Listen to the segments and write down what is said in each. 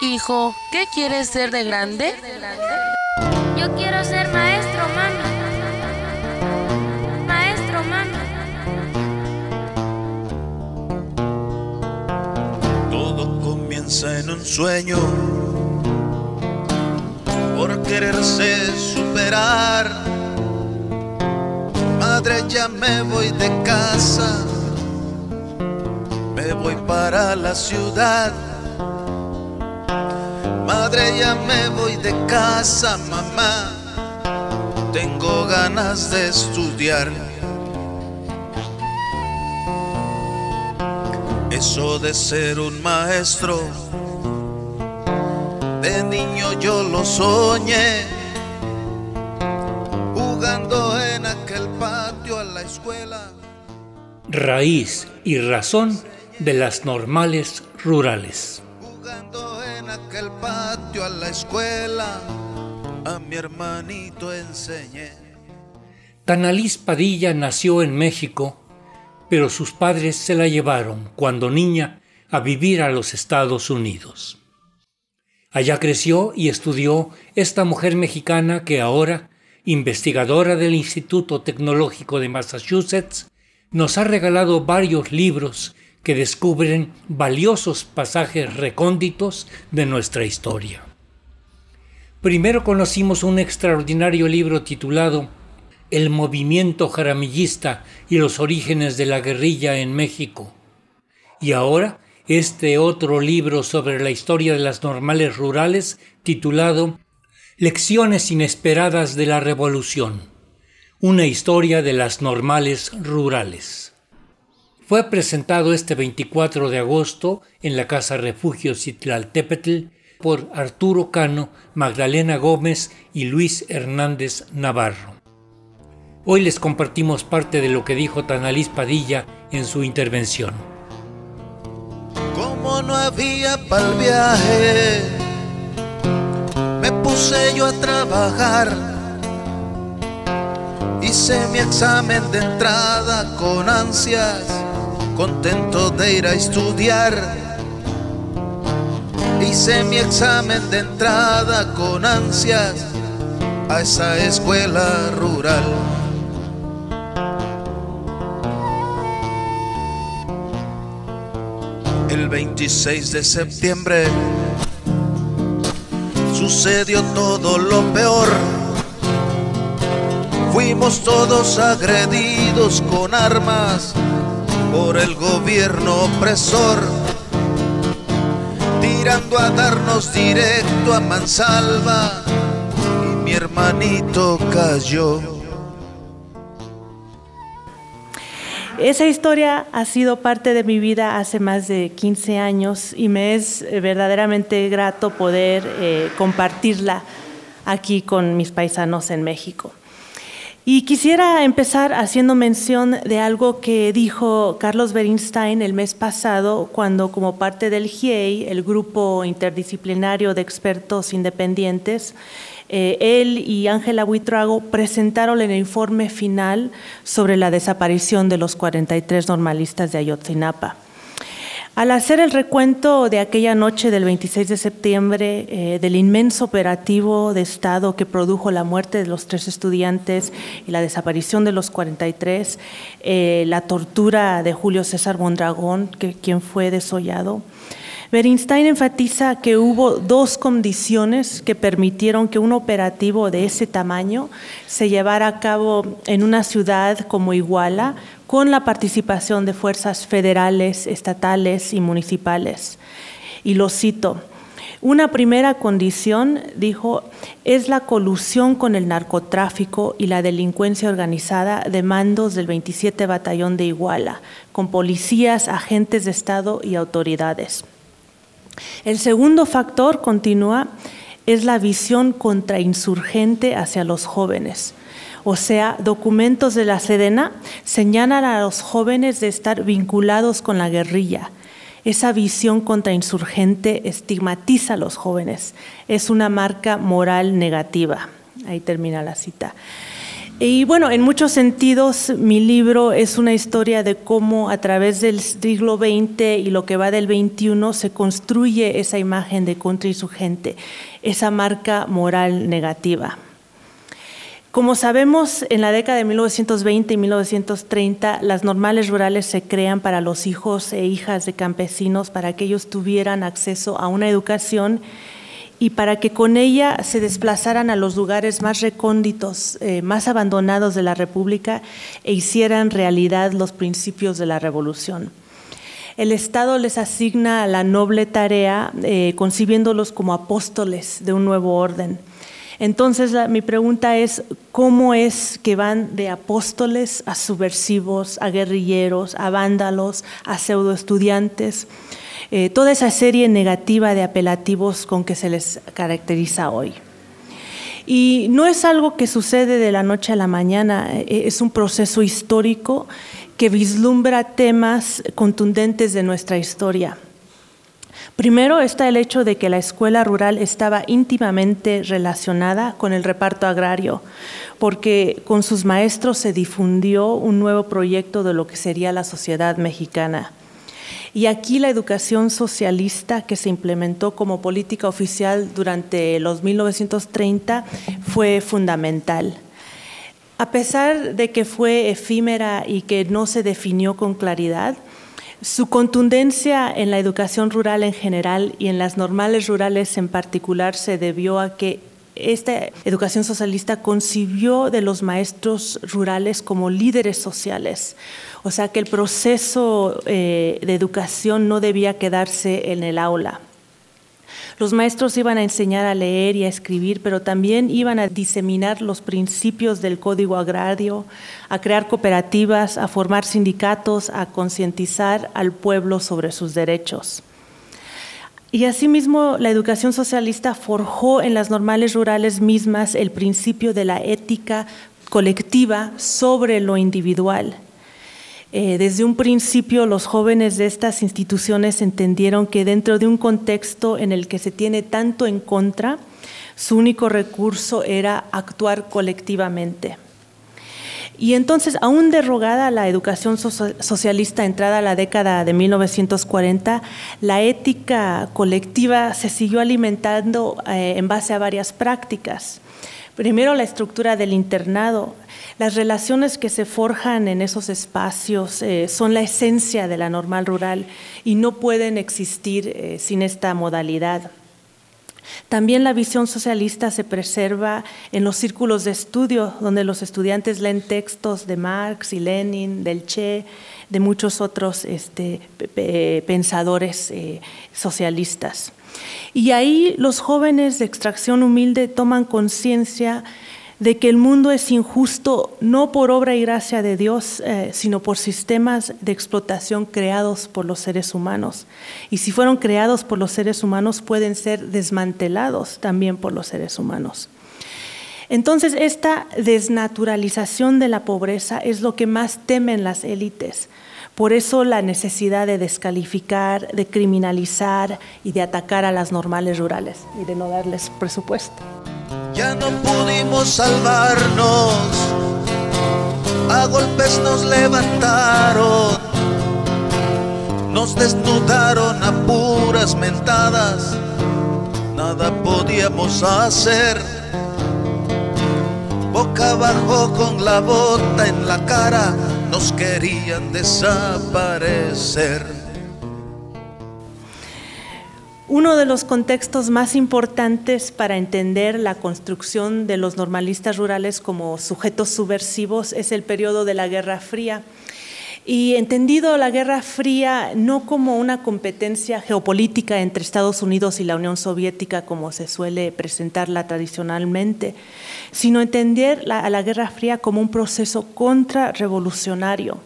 Hijo, ¿qué quieres ser de grande? Yo quiero ser maestro, mami. Maestro, mami. Todo comienza en un sueño por quererse superar. Madre, ya me voy de casa, me voy para la ciudad. Madre, ya me voy de casa, mamá. Tengo ganas de estudiar. Eso de ser un maestro, de niño yo lo soñé. Jugando en aquel patio a la escuela. Raíz y razón de las normales rurales. La escuela, a mi hermanito enseñé. Tanalís Padilla nació en México, pero sus padres se la llevaron cuando niña a vivir a los Estados Unidos. Allá creció y estudió esta mujer mexicana que ahora, investigadora del Instituto Tecnológico de Massachusetts, nos ha regalado varios libros que descubren valiosos pasajes recónditos de nuestra historia. Primero conocimos un extraordinario libro titulado El movimiento jaramillista y los orígenes de la guerrilla en México. Y ahora este otro libro sobre la historia de las normales rurales titulado Lecciones inesperadas de la Revolución. Una historia de las normales rurales. Fue presentado este 24 de agosto en la Casa Refugio Citlaltépetl por Arturo Cano, Magdalena Gómez y Luis Hernández Navarro. Hoy les compartimos parte de lo que dijo Tanalís Padilla en su intervención. Como no había pa'l viaje, me puse yo a trabajar. Hice mi examen de entrada con ansias, contento de ir a estudiar. Hice mi examen de entrada con ansias a esa escuela rural. El 26 de septiembre sucedió todo lo peor. Fuimos todos agredidos con armas por el gobierno opresor, tirando a darnos directo a mansalva y mi hermanito cayó. Esa historia ha sido parte de mi vida hace más de 15 años y me es eh, verdaderamente grato poder eh, compartirla aquí con mis paisanos en México. Y quisiera empezar haciendo mención de algo que dijo Carlos Berinstein el mes pasado, cuando como parte del GIEI, el grupo interdisciplinario de expertos independientes, eh, él y Ángela Buitrago presentaron el informe final sobre la desaparición de los 43 normalistas de Ayotzinapa. Al hacer el recuento de aquella noche del 26 de septiembre, eh, del inmenso operativo de Estado que produjo la muerte de los tres estudiantes y la desaparición de los 43, eh, la tortura de Julio César Mondragón, que, quien fue desollado, Berinstein enfatiza que hubo dos condiciones que permitieron que un operativo de ese tamaño se llevara a cabo en una ciudad como Iguala, con la participación de fuerzas federales, estatales y municipales. Y lo cito. Una primera condición, dijo, es la colusión con el narcotráfico y la delincuencia organizada de mandos del 27 Batallón de Iguala, con policías, agentes de Estado y autoridades. El segundo factor, continúa, es la visión contrainsurgente hacia los jóvenes. O sea, documentos de la Sedena señalan a los jóvenes de estar vinculados con la guerrilla. Esa visión contrainsurgente estigmatiza a los jóvenes. Es una marca moral negativa. Ahí termina la cita. Y bueno, en muchos sentidos mi libro es una historia de cómo a través del siglo XX y lo que va del XXI se construye esa imagen de contra y su gente, esa marca moral negativa. Como sabemos, en la década de 1920 y 1930, las normales rurales se crean para los hijos e hijas de campesinos para que ellos tuvieran acceso a una educación y para que con ella se desplazaran a los lugares más recónditos, eh, más abandonados de la República e hicieran realidad los principios de la revolución. El Estado les asigna la noble tarea eh, concibiéndolos como apóstoles de un nuevo orden entonces mi pregunta es, ¿cómo es que van de apóstoles a subversivos, a guerrilleros, a vándalos, a pseudoestudiantes? Eh, toda esa serie negativa de apelativos con que se les caracteriza hoy. Y no es algo que sucede de la noche a la mañana, eh, es un proceso histórico que vislumbra temas contundentes de nuestra historia. Primero está el hecho de que la escuela rural estaba íntimamente relacionada con el reparto agrario, porque con sus maestros se difundió un nuevo proyecto de lo que sería la sociedad mexicana. Y aquí la educación socialista que se implementó como política oficial durante los 1930 fue fundamental. A pesar de que fue efímera y que no se definió con claridad, su contundencia en la educación rural en general y en las normales rurales en particular se debió a que esta educación socialista concibió de los maestros rurales como líderes sociales. O sea que el proceso eh, de educación no debía quedarse en el aula. Los maestros iban a enseñar a leer y a escribir, pero también iban a diseminar los principios del código agrario, a crear cooperativas, a formar sindicatos, a concientizar al pueblo sobre sus derechos. Y asimismo, la educación socialista forjó en las normales rurales mismas el principio de la ética colectiva sobre lo individual eh, desde un principio los jóvenes de estas instituciones entendieron que dentro de un contexto en el que se tiene tanto en contra, su único recurso era actuar colectivamente. Y entonces, aún derogada la educación socialista entrada a la década de 1940, la ética colectiva se siguió alimentando eh, en base a varias prácticas. Primero, la estructura del internado, las relaciones que se forjan en esos espacios eh, son la esencia de la normal rural y no pueden existir eh, sin esta modalidad. También la visión socialista se preserva en los círculos de estudio, donde los estudiantes leen textos de Marx y Lenin, del Che, de muchos otros este, pensadores eh, socialistas. Y ahí los jóvenes de extracción humilde toman conciencia de que el mundo es injusto no por obra y gracia de Dios, eh, sino por sistemas de explotación creados por los seres humanos. Y si fueron creados por los seres humanos, pueden ser desmantelados también por los seres humanos. Entonces, esta desnaturalización de la pobreza es lo que más temen las élites. Por eso la necesidad de descalificar, de criminalizar y de atacar a las normales rurales y de no darles presupuesto ya no pudimos salvarnos, a golpes nos levantaron, nos desnudaron a puras mentadas, nada podíamos hacer. Boca abajo con la bota en la cara, nos querían desaparecer. Uno de los contextos más importantes para entender la construcción de los normalistas rurales como sujetos subversivos es el periodo de la Guerra Fría. Y entendido la Guerra Fría no como una competencia geopolítica entre Estados Unidos y la Unión Soviética como se suele presentarla tradicionalmente, sino entender a la Guerra Fría como un proceso contrarrevolucionario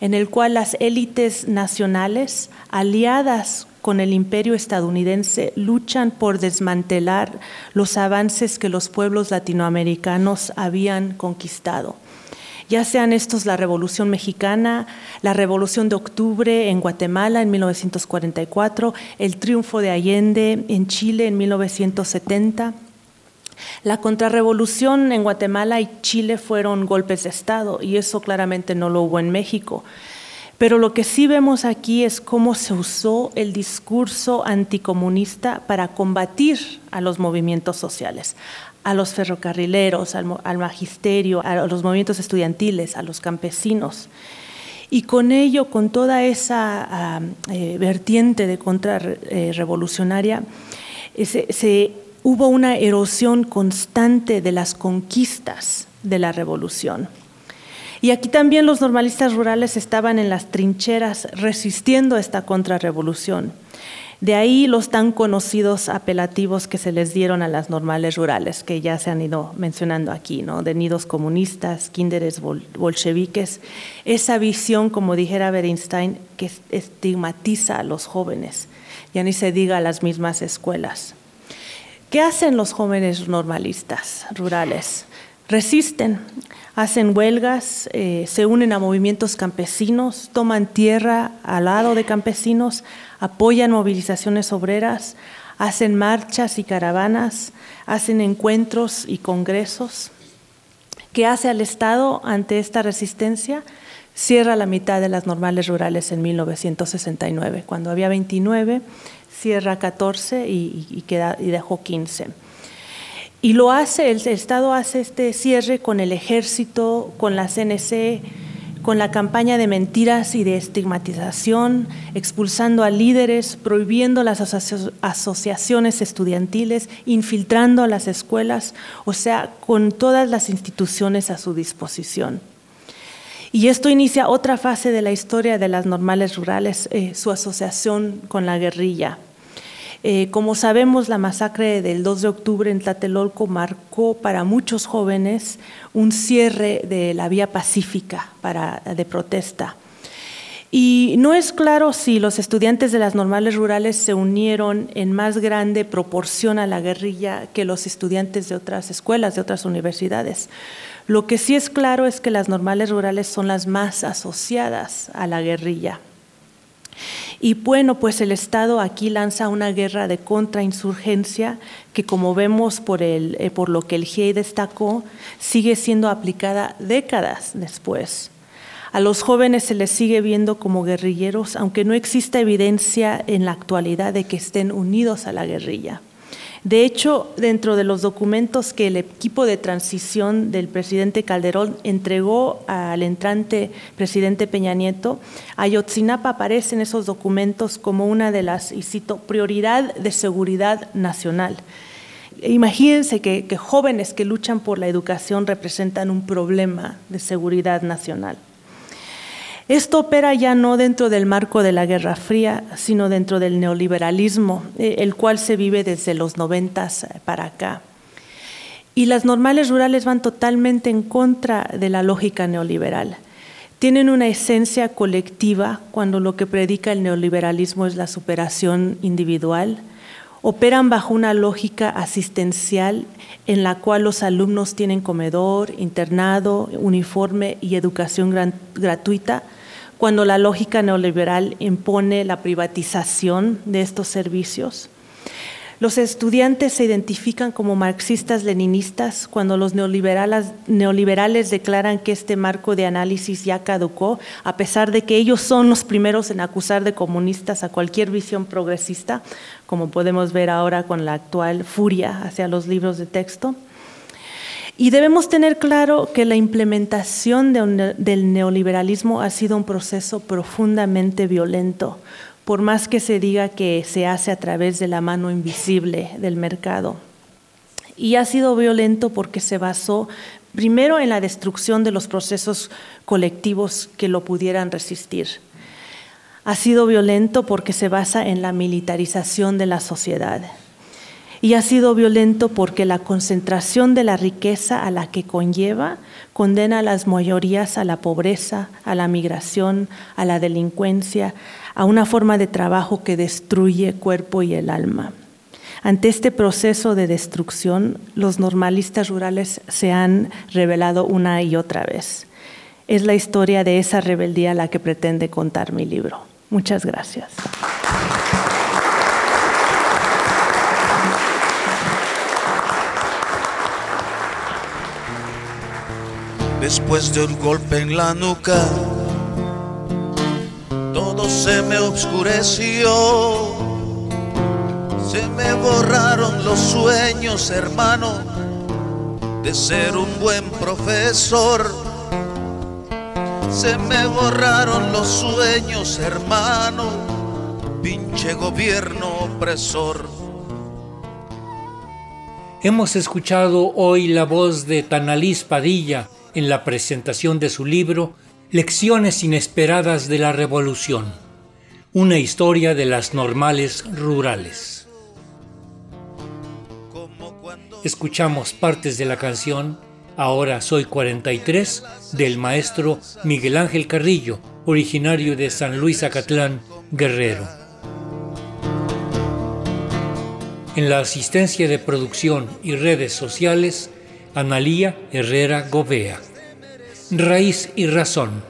en el cual las élites nacionales, aliadas con el imperio estadounidense luchan por desmantelar los avances que los pueblos latinoamericanos habían conquistado. Ya sean estos la Revolución Mexicana, la Revolución de Octubre en Guatemala en 1944, el triunfo de Allende en Chile en 1970, La contrarrevolución en Guatemala y Chile fueron golpes de Estado y eso claramente no lo hubo en México. Pero lo que sí vemos aquí es cómo se usó el discurso anticomunista para combatir a los movimientos sociales, a los ferrocarrileros, al, magisterio, a los movimientos estudiantiles, a los campesinos. Y con ello, con toda esa eh, vertiente de contrarrevolucionaria, eh, se hubo una erosión constante de las conquistas de la revolución. Y aquí también los normalistas rurales estaban en las trincheras resistiendo esta contrarrevolución. De ahí los tan conocidos apelativos que se les dieron a las normales rurales, que ya se han ido mencionando aquí, ¿no? de nidos comunistas, kinderes bolcheviques, esa visión, como dijera Bernstein, que estigmatiza a los jóvenes, ya ni se diga a las mismas escuelas. ¿Qué hacen los jóvenes normalistas rurales? Resisten, hacen huelgas, eh, se unen a movimientos campesinos, toman tierra al lado de campesinos, apoyan movilizaciones obreras, hacen marchas y caravanas, hacen encuentros y congresos. ¿Qué hace al Estado ante esta resistencia? Cierra la mitad de las normales rurales en 1969, cuando había 29 cierra 14 y, queda, y dejó 15. Y lo hace, el Estado hace este cierre con el ejército, con la CNC, con la campaña de mentiras y de estigmatización, expulsando a líderes, prohibiendo las asociaciones estudiantiles, infiltrando a las escuelas, o sea, con todas las instituciones a su disposición. Y esto inicia otra fase de la historia de las normales rurales, eh, su asociación con la guerrilla. Eh, como sabemos, la masacre del 2 de octubre en Tlatelolco marcó para muchos jóvenes un cierre de la vía pacífica de protesta. Y no es claro si los estudiantes de las normales rurales se unieron en más grande proporción a la guerrilla que los estudiantes de otras escuelas, de otras universidades. Lo que sí es claro es que las normales rurales son las más asociadas a la guerrilla. Y bueno, pues el Estado aquí lanza una guerra de contrainsurgencia que como vemos por, el, eh, por lo que el GIEI destacó, sigue siendo aplicada décadas después. A los jóvenes se les sigue viendo como guerrilleros, aunque no exista evidencia en la actualidad de que estén unidos a la guerrilla. De hecho, dentro de los documentos que el equipo de transición del presidente Calderón entregó al entrante presidente Peña Nieto, Ayotzinapa aparece en esos documentos como una de las, y cito, prioridad de seguridad nacional. Imagínense que jóvenes que luchan por la educación representan un problema de seguridad nacional. Esto opera ya no dentro del marco de la Guerra Fría, sino dentro del neoliberalismo, eh, el cual se vive desde los noventas para acá. Y las normales rurales van totalmente en contra de la lógica neoliberal. Tienen una esencia colectiva cuando lo que predica el neoliberalismo es la superación individual. Operan bajo una lógica asistencial en la cual los alumnos tienen comedor, internado, uniforme y educación gratuita cuando la lógica neoliberal impone la privatización de estos servicios. Los estudiantes se identifican como marxistas-leninistas cuando los neoliberales, declaran que este marco de análisis ya caducó, a pesar de que ellos son los primeros en acusar de comunistas a cualquier visión progresista, como podemos ver ahora con la actual furia hacia los libros de texto. Y debemos tener claro que la implementación del neoliberalismo ha sido un proceso profundamente violento, por más que se diga que se hace a través de la mano invisible del mercado. Y ha sido violento porque se basó primero en la destrucción de los procesos colectivos que lo pudieran resistir. Ha sido violento porque se basa en la militarización de la sociedad y ha sido violento porque la concentración de la riqueza a la que conlleva condena a las mayorías a la pobreza, a la migración, a la delincuencia, a una forma de trabajo que destruye cuerpo y el alma. Ante este proceso de destrucción, los normalistas rurales se han revelado una y otra vez. Es la historia de esa rebeldía la que pretende contar mi libro. Muchas gracias. Después de un golpe en la nuca. Todo se me obscureció, se me borraron los sueños, hermano, de ser un buen profesor. Se me borraron los sueños, hermano, pinche gobierno opresor. Hemos escuchado hoy la voz de Tanalís Padilla en la presentación de su libro Lecciones inesperadas de la Revolución, una historia de las normales rurales. Escuchamos partes de la canción Ahora soy 43 del maestro Miguel Ángel Carrillo, originario de San Luis Acatlán, Guerrero. En la asistencia de producción y redes sociales, Analía Herrera Govea. Raíz y Razón,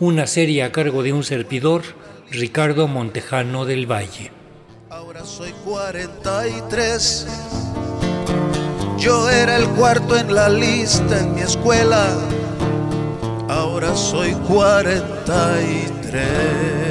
una serie a cargo de un servidor, Ricardo Montejano del Valle. Ahora soy 43. Yo era el cuarto en la lista en mi escuela. Ahora soy 43.